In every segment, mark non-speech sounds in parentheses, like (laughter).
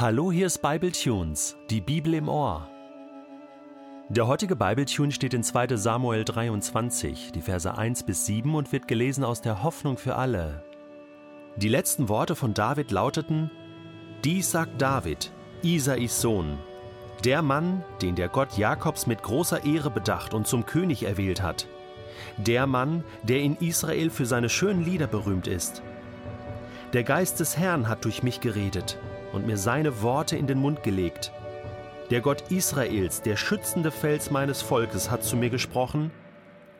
Hallo, hier ist Bible Tunes, die Bibel im Ohr. Der heutige Bibletune steht in 2. Samuel 23, die Verse 1 bis 7 und wird gelesen aus der Hoffnung für alle. Die letzten Worte von David lauteten: Dies sagt David, Isais Sohn, der Mann, den der Gott Jakobs mit großer Ehre bedacht und zum König erwählt hat. Der Mann, der in Israel für seine schönen Lieder berühmt ist. Der Geist des Herrn hat durch mich geredet und mir seine Worte in den Mund gelegt. Der Gott Israels, der schützende Fels meines Volkes, hat zu mir gesprochen,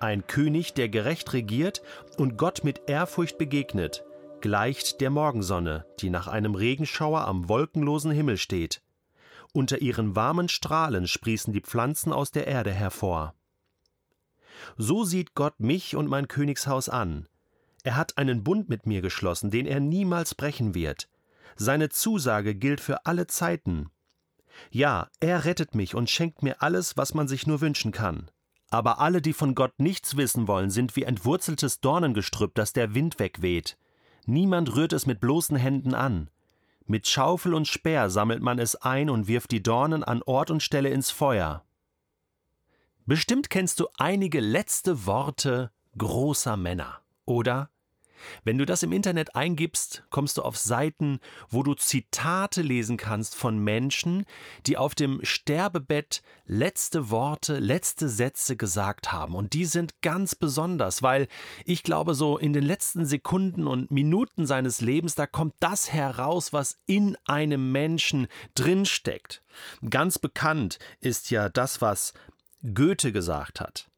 ein König, der gerecht regiert und Gott mit Ehrfurcht begegnet, gleicht der Morgensonne, die nach einem Regenschauer am wolkenlosen Himmel steht. Unter ihren warmen Strahlen sprießen die Pflanzen aus der Erde hervor. So sieht Gott mich und mein Königshaus an. Er hat einen Bund mit mir geschlossen, den er niemals brechen wird. Seine Zusage gilt für alle Zeiten. Ja, er rettet mich und schenkt mir alles, was man sich nur wünschen kann. Aber alle, die von Gott nichts wissen wollen, sind wie entwurzeltes Dornengestrüpp, das der Wind wegweht. Niemand rührt es mit bloßen Händen an. Mit Schaufel und Speer sammelt man es ein und wirft die Dornen an Ort und Stelle ins Feuer. Bestimmt kennst du einige letzte Worte großer Männer, oder? Wenn du das im Internet eingibst, kommst du auf Seiten, wo du Zitate lesen kannst von Menschen, die auf dem Sterbebett letzte Worte, letzte Sätze gesagt haben. Und die sind ganz besonders, weil ich glaube, so in den letzten Sekunden und Minuten seines Lebens, da kommt das heraus, was in einem Menschen drinsteckt. Ganz bekannt ist ja das, was Goethe gesagt hat.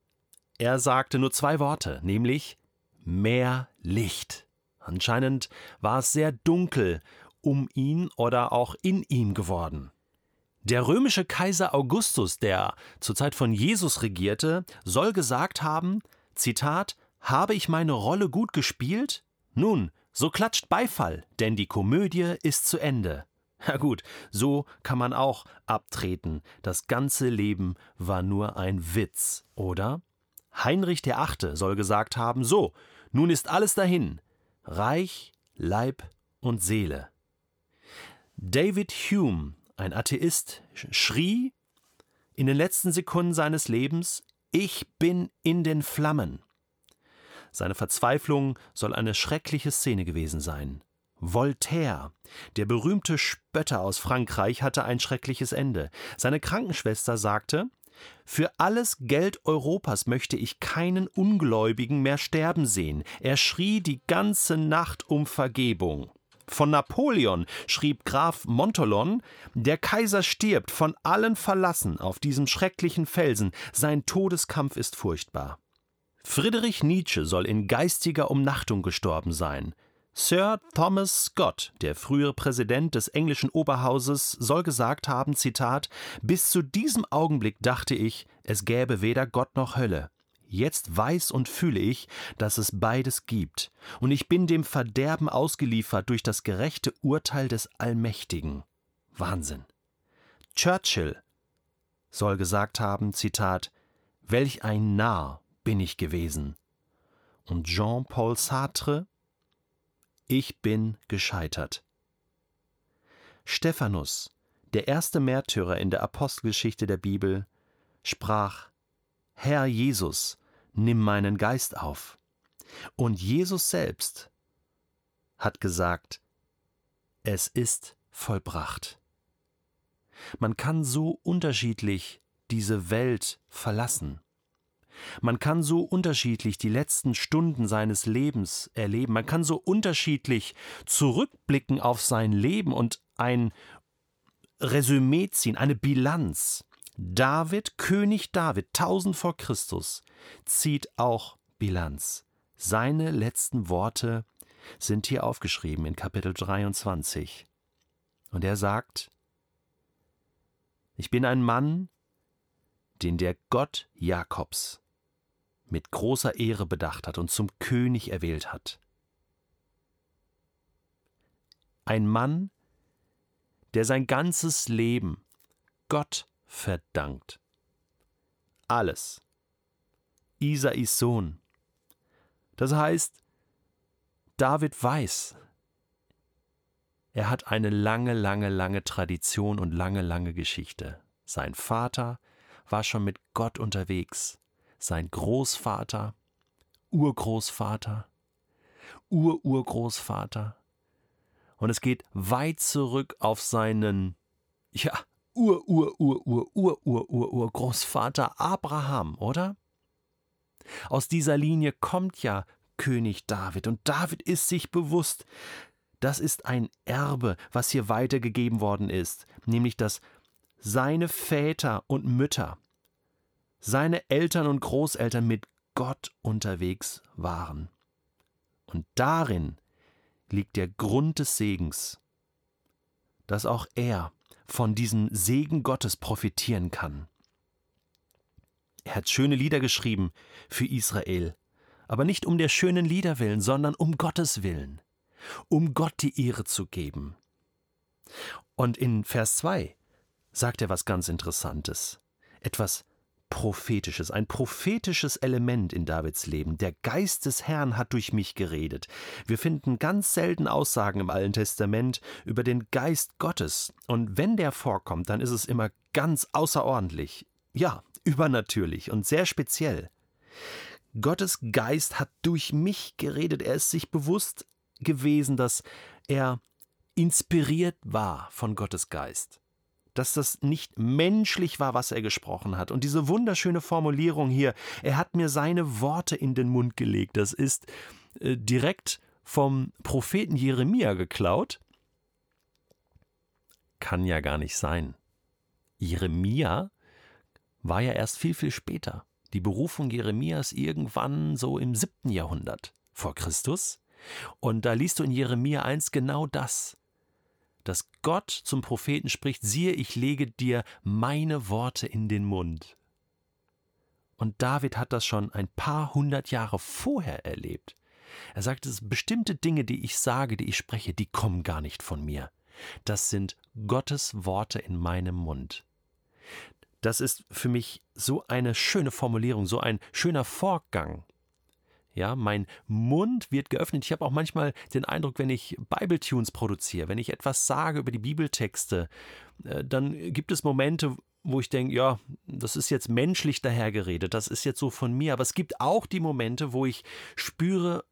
Er sagte nur zwei Worte, nämlich mehr Licht. Anscheinend war es sehr dunkel um ihn oder auch in ihm geworden. Der römische Kaiser Augustus, der zur Zeit von Jesus regierte, soll gesagt haben, Zitat, habe ich meine Rolle gut gespielt? Nun, so klatscht Beifall, denn die Komödie ist zu Ende. (laughs) Ja gut, so kann man auch abtreten. Das ganze Leben war nur ein Witz, oder? Heinrich der Achte soll gesagt haben, so, nun ist alles dahin, Reich, Leib und Seele. David Hume, ein Atheist, schrie in den letzten Sekunden seines Lebens, ich bin in den Flammen. Seine Verzweiflung soll eine schreckliche Szene gewesen sein. Voltaire, der berühmte Spötter aus Frankreich, hatte ein schreckliches Ende. Seine Krankenschwester sagte, für alles Geld Europas möchte ich keinen Ungläubigen mehr sterben sehen. Er schrie die ganze Nacht um Vergebung. Von Napoleon schrieb Graf Montolon, der Kaiser stirbt, von allen verlassen, auf diesem schrecklichen Felsen, sein Todeskampf ist furchtbar. Friedrich Nietzsche soll in geistiger Umnachtung gestorben sein. Sir Thomas Scott, der frühere Präsident des englischen Oberhauses, soll gesagt haben, Zitat, bis zu diesem Augenblick dachte ich, es gäbe weder Gott noch Hölle. Jetzt weiß und fühle ich, dass es beides gibt, und ich bin dem Verderben ausgeliefert durch das gerechte Urteil des Allmächtigen. Wahnsinn. Churchill soll gesagt haben, Zitat, welch ein Narr bin ich gewesen. Und Jean-Paul Sartre ich bin gescheitert. Stephanus, der erste Märtyrer in der Apostelgeschichte der Bibel, sprach Herr Jesus, nimm meinen Geist auf. Und Jesus selbst hat gesagt, es ist vollbracht. Man kann so unterschiedlich diese Welt verlassen. Man kann so unterschiedlich die letzten Stunden seines Lebens erleben, man kann so unterschiedlich zurückblicken auf sein Leben und ein Resümee ziehen, eine Bilanz. David, König David, tausend vor Christus, zieht auch Bilanz. Seine letzten Worte sind hier aufgeschrieben in Kapitel 23. Und er sagt, ich bin ein Mann, den der Gott Jakobs mit großer Ehre bedacht hat und zum König erwählt hat. Ein Mann, der sein ganzes Leben Gott verdankt. Alles. Isais Sohn. Das heißt, David weiß, Er hat eine lange, lange, lange Tradition und lange, lange Geschichte. Sein Vater war schon mit Gott unterwegs, sein Großvater, Urgroßvater, Ururgroßvater. Und es geht weit zurück auf seinen, ja, Ur, Ur, Ur, Ur, Ur, Ur, Ur, Ur Abraham, oder? Aus dieser Linie kommt ja König David und David ist sich bewusst, das ist ein Erbe, was hier weitergegeben worden ist, nämlich dass seine Väter und Mütter, seine Eltern und Großeltern mit Gott unterwegs waren. Und darin liegt der Grund des Segens, dass auch er von diesem Segen Gottes profitieren kann. Er hat schöne Lieder geschrieben für Israel, aber nicht um der schönen Lieder willen, sondern um Gottes willen, um Gott die Ehre zu geben. Und in Vers 2 sagt er was ganz Interessantes, etwas Prophetisches, ein prophetisches Element in Davids Leben. Der Geist des Herrn hat durch mich geredet. Wir finden ganz selten Aussagen im Alten Testament über den Geist Gottes. Und wenn der vorkommt, dann ist es immer ganz außerordentlich. Ja, übernatürlich und sehr speziell. Gottes Geist hat durch mich geredet. Er ist sich bewusst gewesen, dass er inspiriert war von Gottes Geist dass das nicht menschlich war, was er gesprochen hat. Und diese wunderschöne Formulierung hier, er hat mir seine Worte in den Mund gelegt, das ist äh, direkt vom Propheten Jeremia geklaut. Kann ja gar nicht sein. Jeremia war ja erst viel, viel später. Die Berufung Jeremias irgendwann so im siebten Jahrhundert vor Christus. Und da liest du in Jeremia 1 genau das dass Gott zum Propheten spricht, siehe, ich lege dir meine Worte in den Mund. Und David hat das schon ein paar hundert Jahre vorher erlebt. Er sagt, es bestimmte Dinge, die ich sage, die ich spreche, die kommen gar nicht von mir. Das sind Gottes Worte in meinem Mund. Das ist für mich so eine schöne Formulierung, so ein schöner Vorgang. Ja, mein Mund wird geöffnet. Ich habe auch manchmal den Eindruck, wenn ich Bibletunes produziere, wenn ich etwas sage über die Bibeltexte, äh, dann gibt es Momente, wo ich denke, ja, das ist jetzt menschlich dahergeredet, das ist jetzt so von mir, aber es gibt auch die Momente, wo ich spüre,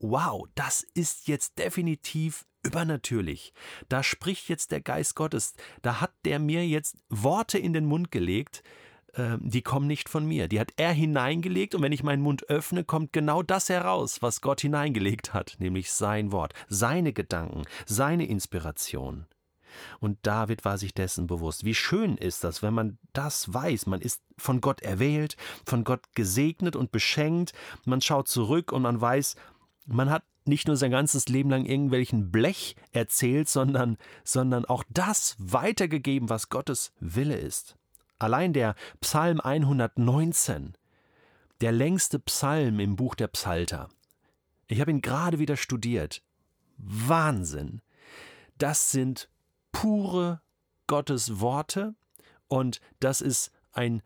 wow, das ist jetzt definitiv übernatürlich. Da spricht jetzt der Geist Gottes, da hat der mir jetzt Worte in den Mund gelegt, ähm, die kommen nicht von mir. Die hat er hineingelegt und wenn ich meinen Mund öffne, kommt genau das heraus, was Gott hineingelegt hat, nämlich sein Wort, seine Gedanken, seine Inspiration. Und David war sich dessen bewusst. Wie schön ist das, wenn man das weiß. Man ist von Gott erwählt, von Gott gesegnet und beschenkt. Man schaut zurück und man weiß, man hat nicht nur sein ganzes Leben lang irgendwelchen Blech erzählt, sondern, sondern auch das weitergegeben, was Gottes Wille ist. Allein der Psalm 119, der längste Psalm im Buch der Psalter. Ich habe ihn gerade wieder studiert. Wahnsinn. Das sind pure Gottes Worte und das ist ein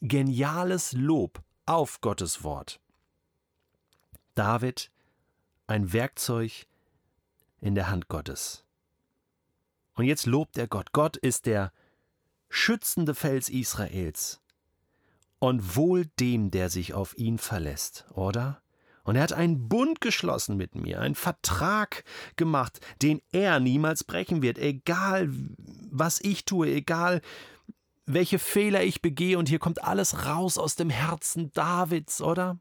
geniales Lob auf Gottes Wort. David, ein Werkzeug in der Hand Gottes. Und jetzt lobt er Gott. Gott ist der schützende Fels Israels. Und wohl dem, der sich auf ihn verlässt, oder? Und er hat einen Bund geschlossen mit mir, einen Vertrag gemacht, den er niemals brechen wird, egal was ich tue, egal welche Fehler ich begehe, und hier kommt alles raus aus dem Herzen Davids, oder?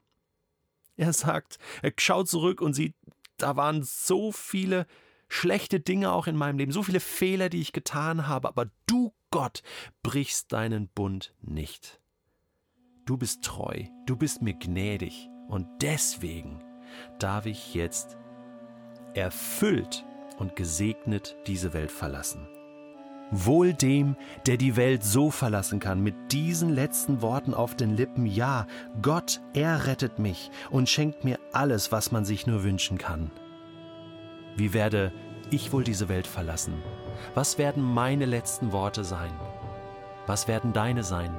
Er sagt, er schaut zurück und sieht, da waren so viele schlechte Dinge auch in meinem Leben, so viele Fehler, die ich getan habe, aber du Gott, brichst deinen Bund nicht. Du bist treu, du bist mir gnädig und deswegen darf ich jetzt erfüllt und gesegnet diese Welt verlassen. Wohl dem, der die Welt so verlassen kann, mit diesen letzten Worten auf den Lippen, ja, Gott, er rettet mich und schenkt mir alles, was man sich nur wünschen kann. Wie werde ich wohl diese Welt verlassen? Was werden meine letzten Worte sein? Was werden deine sein?